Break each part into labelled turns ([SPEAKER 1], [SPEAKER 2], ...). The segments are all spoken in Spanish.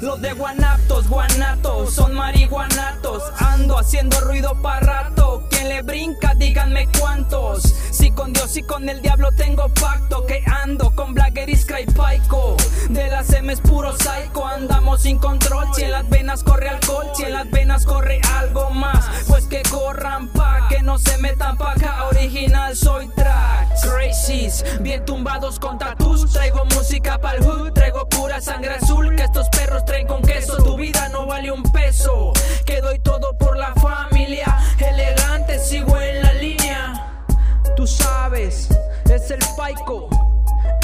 [SPEAKER 1] Los de guanatos, guanatos, son marihuanatos. Ando haciendo ruido para rato. Quien le brinca, díganme cuántos. Si con Dios y con el diablo tengo pacto. Que ando con Blagger y Paico. De las M es puro psycho. Andamos sin control. Si en las venas corre alcohol, si en las venas corre algo más. Pues que corran pa' que no se metan pa'. Original soy track. Crazies, bien tumbados con tatus. Traigo música pa'l Paico,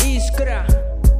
[SPEAKER 1] Iskra,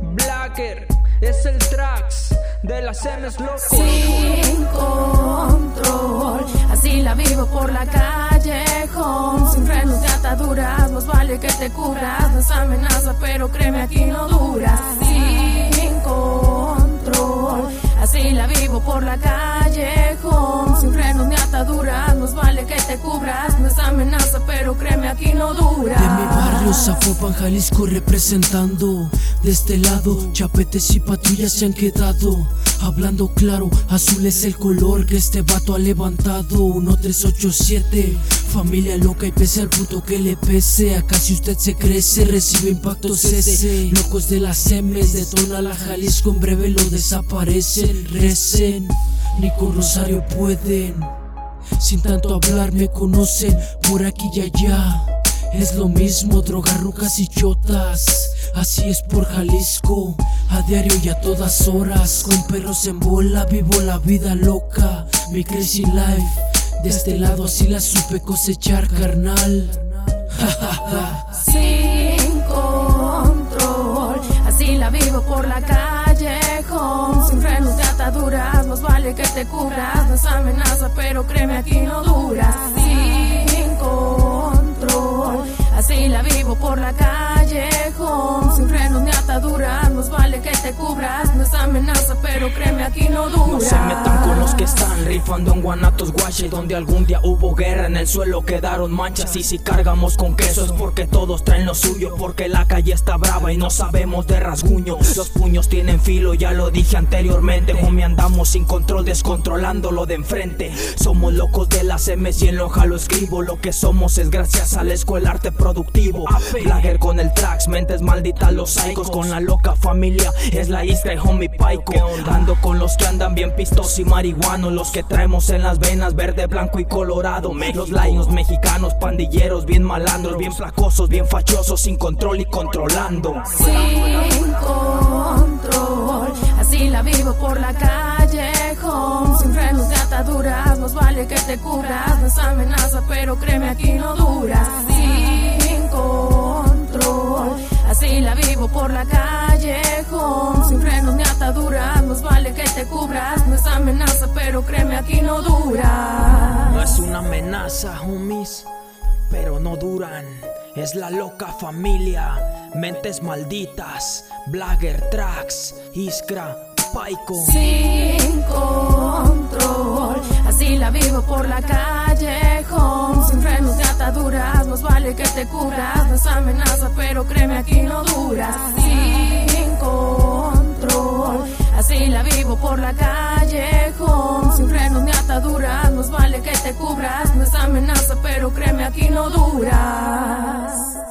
[SPEAKER 1] Blacker, es el Trax de las M's locos.
[SPEAKER 2] Sin control, así la vivo por la calle, home, sin frenos de ataduras, más vale que te cubras, no es amenaza, pero créeme aquí no dura. Sin control, así la vivo por la calle, home, sin frenos ni ataduras, vale que te cubras, no es amenaza, pero créeme aquí no dura.
[SPEAKER 3] De mi barrio, Zapopan, Jalisco representando. De este lado, chapetes y patrullas se han quedado. Hablando claro, azul es el color que este vato ha levantado. 1387, familia loca y pese al puto que le pese. Acá si usted se crece, recibe impactos ese. Locos de las M's, detona la Jalisco, en breve lo desaparecen. Recen, ni con Rosario pueden. Sin tanto hablar me conocen por aquí y allá. Es lo mismo, drogas, rucas y chotas. Así es por Jalisco, a diario y a todas horas. Con perros en bola, vivo la vida loca. Mi crazy life, de este lado así la supe cosechar, carnal.
[SPEAKER 2] Sin control, así la vivo por la calle, ataduras, más vale que te cubras, no es amenaza, pero créeme aquí no dura. Sin control, así la vivo por la calle, home, sin frenos ni ataduras, más vale que te cubras, no es amenaza, pero créeme aquí no dura.
[SPEAKER 1] No se metan están rifando en Guanatos Guache Donde algún día hubo guerra en el suelo quedaron manchas Y si cargamos con queso es porque todos traen lo suyo Porque la calle está brava y no sabemos de rasguño. Los puños tienen filo, ya lo dije anteriormente Homie andamos sin control, descontrolando lo de enfrente. Somos locos de las M's y en loja lo escribo Lo que somos es gracias a la escuela arte productivo. Blagger con el tracks, mentes malditas los psicos Con la loca familia, es la isca y homie paico. Ando con los que andan bien pistos y Los que traemos en las venas verde, blanco y colorado. Los lions mexicanos, pandilleros, bien malandros Bien flacosos, bien fachosos, sin control y controlando.
[SPEAKER 2] Sin control, así la vivo por la calle, home, sin frenos de ataduras, más vale que te cubras, no es amenaza, pero créeme aquí no dura. Sin control, así la vivo por la calle, home, sin frenos ni ataduras, más vale que te cubras, pero créeme aquí no dura.
[SPEAKER 1] No es una amenaza, homies, pero no duran. Es la loca familia, mentes malditas, Blagger Tracks, Iskra, Paico.
[SPEAKER 2] Sin control, así la vivo por la calle, home, sin frenos de ataduras, más vale que te cubras, no es amenaza, pero créeme aquí no dura. Sin control, así la vivo por la calle, vale que te cubras, no es amenaza, pero créeme aquí no duras.